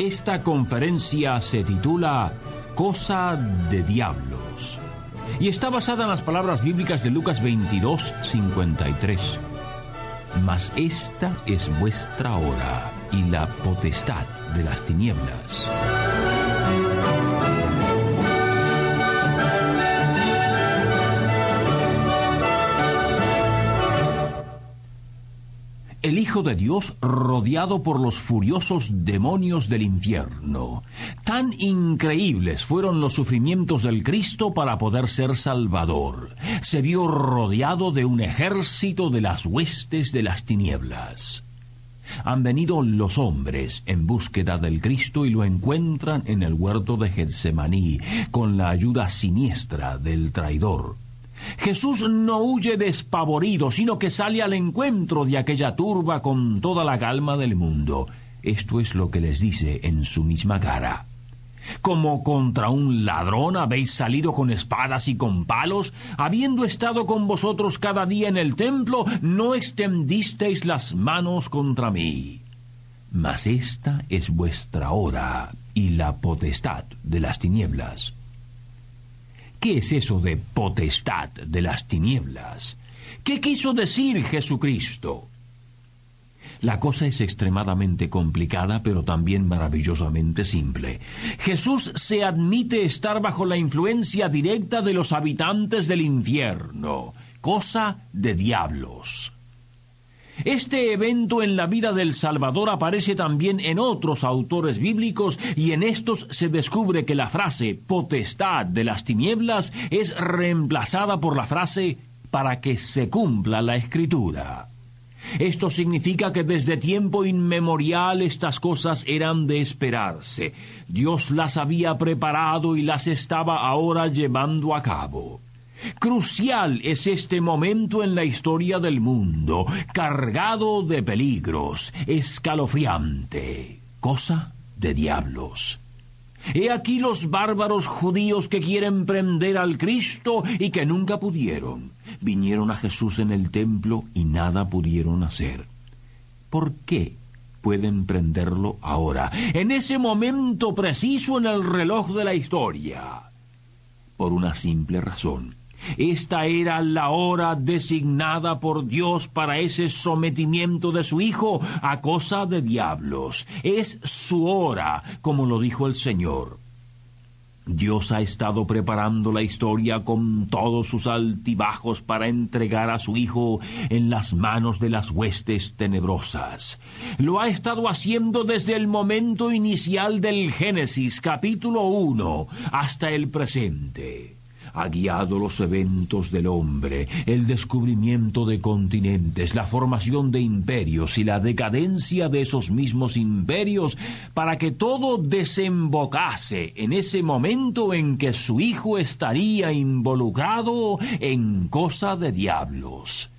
Esta conferencia se titula Cosa de Diablos y está basada en las palabras bíblicas de Lucas 22, 53. Mas esta es vuestra hora y la potestad de las tinieblas. El Hijo de Dios rodeado por los furiosos demonios del infierno. Tan increíbles fueron los sufrimientos del Cristo para poder ser Salvador. Se vio rodeado de un ejército de las huestes de las tinieblas. Han venido los hombres en búsqueda del Cristo y lo encuentran en el huerto de Getsemaní, con la ayuda siniestra del traidor. Jesús no huye despavorido, sino que sale al encuentro de aquella turba con toda la calma del mundo. Esto es lo que les dice en su misma cara. Como contra un ladrón habéis salido con espadas y con palos, habiendo estado con vosotros cada día en el templo, no extendisteis las manos contra mí. Mas esta es vuestra hora y la potestad de las tinieblas. ¿Qué es eso de potestad de las tinieblas? ¿Qué quiso decir Jesucristo? La cosa es extremadamente complicada, pero también maravillosamente simple. Jesús se admite estar bajo la influencia directa de los habitantes del infierno, cosa de diablos. Este evento en la vida del Salvador aparece también en otros autores bíblicos y en estos se descubre que la frase potestad de las tinieblas es reemplazada por la frase para que se cumpla la escritura. Esto significa que desde tiempo inmemorial estas cosas eran de esperarse. Dios las había preparado y las estaba ahora llevando a cabo. Crucial es este momento en la historia del mundo, cargado de peligros, escalofriante, cosa de diablos. He aquí los bárbaros judíos que quieren prender al Cristo y que nunca pudieron. Vinieron a Jesús en el templo y nada pudieron hacer. ¿Por qué pueden prenderlo ahora, en ese momento preciso en el reloj de la historia? Por una simple razón esta era la hora designada por Dios para ese sometimiento de su Hijo a cosa de diablos. Es su hora, como lo dijo el Señor. Dios ha estado preparando la historia con todos sus altibajos para entregar a su Hijo en las manos de las huestes tenebrosas. Lo ha estado haciendo desde el momento inicial del Génesis capítulo 1 hasta el presente ha guiado los eventos del hombre, el descubrimiento de continentes, la formación de imperios y la decadencia de esos mismos imperios para que todo desembocase en ese momento en que su hijo estaría involucrado en cosa de diablos.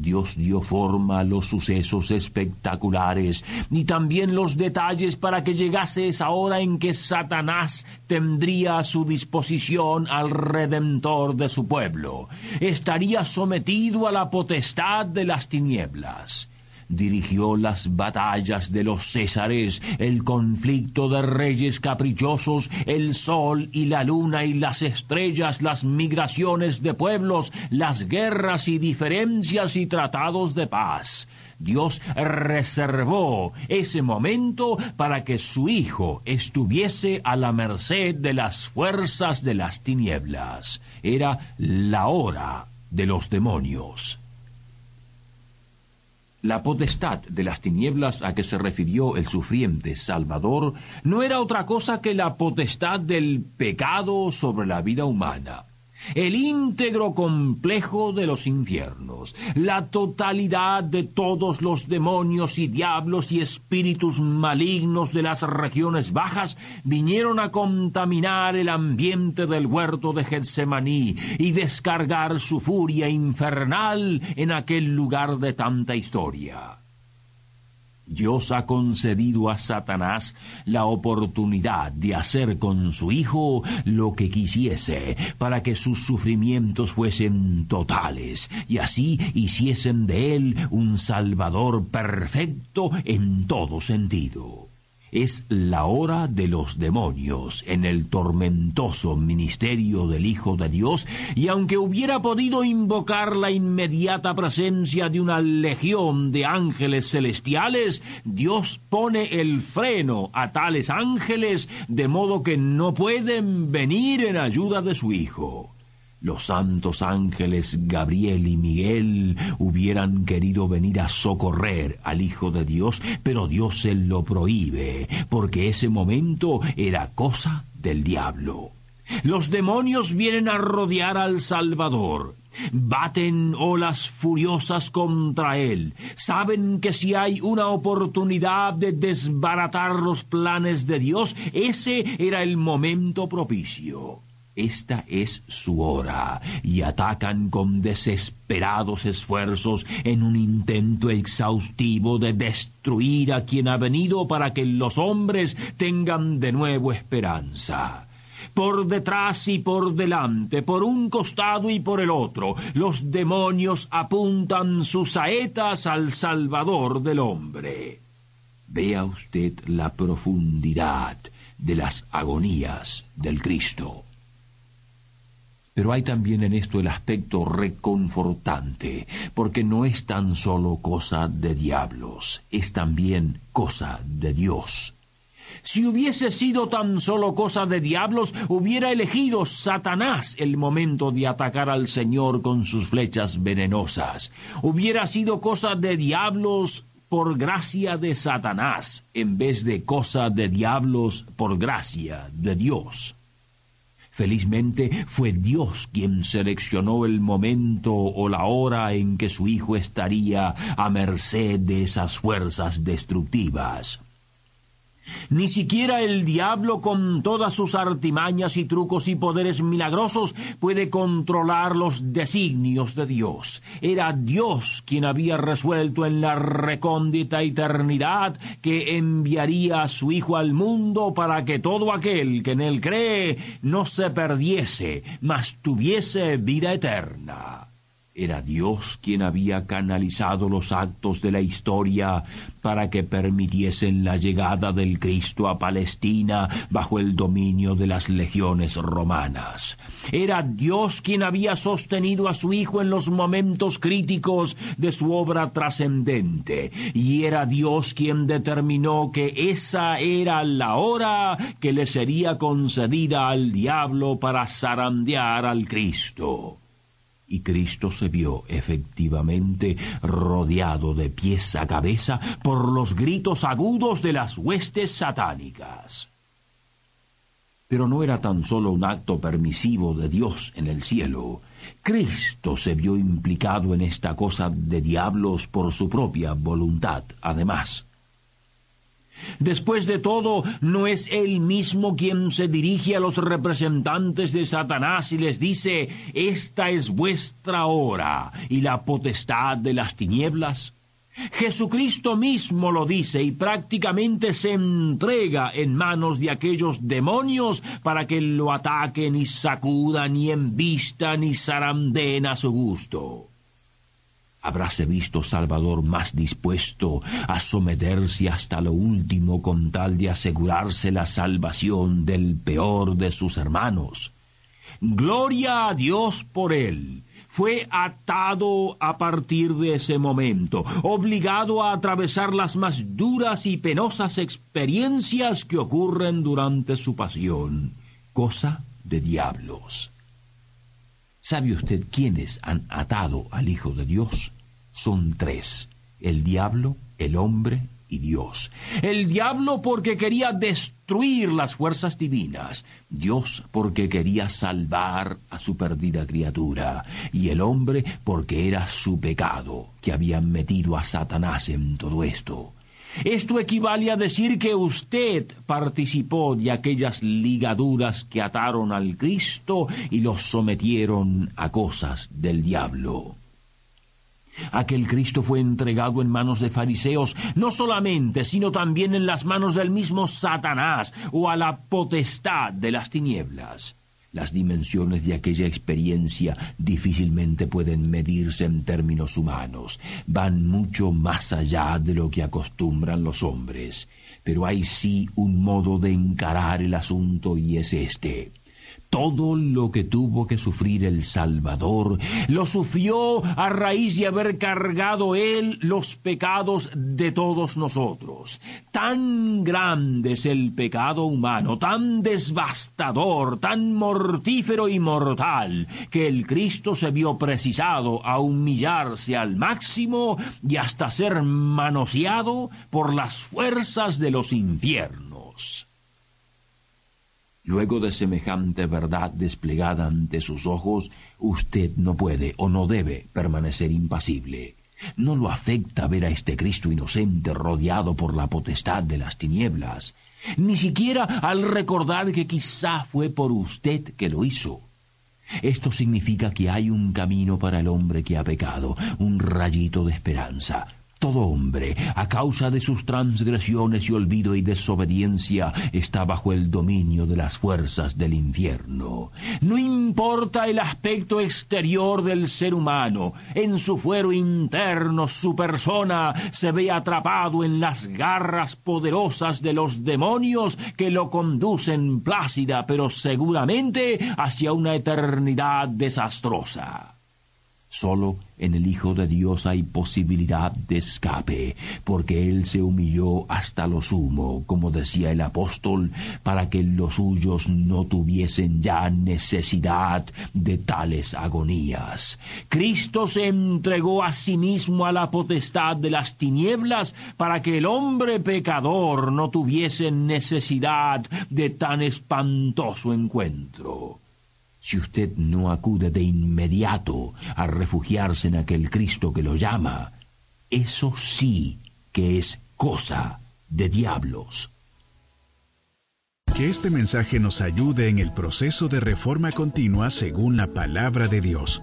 Dios dio forma a los sucesos espectaculares y también los detalles para que llegase esa hora en que Satanás tendría a su disposición al Redentor de su pueblo. Estaría sometido a la potestad de las tinieblas dirigió las batallas de los Césares, el conflicto de reyes caprichosos, el sol y la luna y las estrellas, las migraciones de pueblos, las guerras y diferencias y tratados de paz. Dios reservó ese momento para que su Hijo estuviese a la merced de las fuerzas de las tinieblas. Era la hora de los demonios. La potestad de las tinieblas a que se refirió el sufriente Salvador no era otra cosa que la potestad del pecado sobre la vida humana. El íntegro complejo de los infiernos, la totalidad de todos los demonios y diablos y espíritus malignos de las regiones bajas vinieron a contaminar el ambiente del huerto de Getsemaní y descargar su furia infernal en aquel lugar de tanta historia. Dios ha concedido a Satanás la oportunidad de hacer con su Hijo lo que quisiese, para que sus sufrimientos fuesen totales, y así hiciesen de él un Salvador perfecto en todo sentido. Es la hora de los demonios en el tormentoso ministerio del Hijo de Dios, y aunque hubiera podido invocar la inmediata presencia de una legión de ángeles celestiales, Dios pone el freno a tales ángeles de modo que no pueden venir en ayuda de su Hijo. Los santos ángeles Gabriel y Miguel hubieran querido venir a socorrer al Hijo de Dios, pero Dios se lo prohíbe, porque ese momento era cosa del diablo. Los demonios vienen a rodear al Salvador. Baten olas furiosas contra él. Saben que si hay una oportunidad de desbaratar los planes de Dios, ese era el momento propicio. Esta es su hora, y atacan con desesperados esfuerzos en un intento exhaustivo de destruir a quien ha venido para que los hombres tengan de nuevo esperanza. Por detrás y por delante, por un costado y por el otro, los demonios apuntan sus saetas al Salvador del hombre. Vea usted la profundidad de las agonías del Cristo. Pero hay también en esto el aspecto reconfortante, porque no es tan solo cosa de diablos, es también cosa de Dios. Si hubiese sido tan solo cosa de diablos, hubiera elegido Satanás el momento de atacar al Señor con sus flechas venenosas. Hubiera sido cosa de diablos por gracia de Satanás, en vez de cosa de diablos por gracia de Dios. Felizmente fue Dios quien seleccionó el momento o la hora en que su hijo estaría a merced de esas fuerzas destructivas. Ni siquiera el diablo con todas sus artimañas y trucos y poderes milagrosos puede controlar los designios de Dios. Era Dios quien había resuelto en la recóndita eternidad que enviaría a su Hijo al mundo para que todo aquel que en él cree no se perdiese, mas tuviese vida eterna. Era Dios quien había canalizado los actos de la historia para que permitiesen la llegada del Cristo a Palestina bajo el dominio de las legiones romanas. Era Dios quien había sostenido a su Hijo en los momentos críticos de su obra trascendente, y era Dios quien determinó que esa era la hora que le sería concedida al diablo para zarandear al Cristo y Cristo se vio efectivamente rodeado de pies a cabeza por los gritos agudos de las huestes satánicas. Pero no era tan solo un acto permisivo de Dios en el cielo. Cristo se vio implicado en esta cosa de diablos por su propia voluntad, además. Después de todo, ¿no es él mismo quien se dirige a los representantes de Satanás y les dice, esta es vuestra hora y la potestad de las tinieblas? Jesucristo mismo lo dice y prácticamente se entrega en manos de aquellos demonios para que lo ataquen y sacudan y embistan y zarandeen a su gusto. Habráse visto Salvador más dispuesto a someterse hasta lo último con tal de asegurarse la salvación del peor de sus hermanos. Gloria a Dios por él. Fue atado a partir de ese momento, obligado a atravesar las más duras y penosas experiencias que ocurren durante su pasión. Cosa de diablos. ¿Sabe usted quiénes han atado al Hijo de Dios? Son tres, el diablo, el hombre y Dios. El diablo porque quería destruir las fuerzas divinas, Dios porque quería salvar a su perdida criatura, y el hombre porque era su pecado que había metido a Satanás en todo esto. Esto equivale a decir que usted participó de aquellas ligaduras que ataron al Cristo y los sometieron a cosas del diablo. Aquel Cristo fue entregado en manos de fariseos, no solamente, sino también en las manos del mismo Satanás o a la potestad de las tinieblas. Las dimensiones de aquella experiencia difícilmente pueden medirse en términos humanos, van mucho más allá de lo que acostumbran los hombres. Pero hay sí un modo de encarar el asunto y es este. Todo lo que tuvo que sufrir el Salvador lo sufrió a raíz de haber cargado él los pecados de todos nosotros. Tan grande es el pecado humano, tan devastador, tan mortífero y mortal, que el Cristo se vio precisado a humillarse al máximo y hasta ser manoseado por las fuerzas de los infiernos. Luego de semejante verdad desplegada ante sus ojos, usted no puede o no debe permanecer impasible. No lo afecta ver a este Cristo inocente rodeado por la potestad de las tinieblas, ni siquiera al recordar que quizá fue por usted que lo hizo. Esto significa que hay un camino para el hombre que ha pecado, un rayito de esperanza, todo hombre, a causa de sus transgresiones y olvido y desobediencia, está bajo el dominio de las fuerzas del infierno. No importa el aspecto exterior del ser humano, en su fuero interno su persona se ve atrapado en las garras poderosas de los demonios que lo conducen plácida pero seguramente hacia una eternidad desastrosa. Solo en el Hijo de Dios hay posibilidad de escape, porque Él se humilló hasta lo sumo, como decía el apóstol, para que los suyos no tuviesen ya necesidad de tales agonías. Cristo se entregó a sí mismo a la potestad de las tinieblas, para que el hombre pecador no tuviese necesidad de tan espantoso encuentro. Si usted no acude de inmediato a refugiarse en aquel Cristo que lo llama, eso sí que es cosa de diablos. Que este mensaje nos ayude en el proceso de reforma continua según la palabra de Dios.